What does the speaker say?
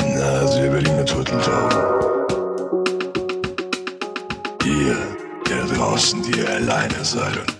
Na, also sehr Berliner Turteltauben. Ihr, der draußen, die ihr alleine seid und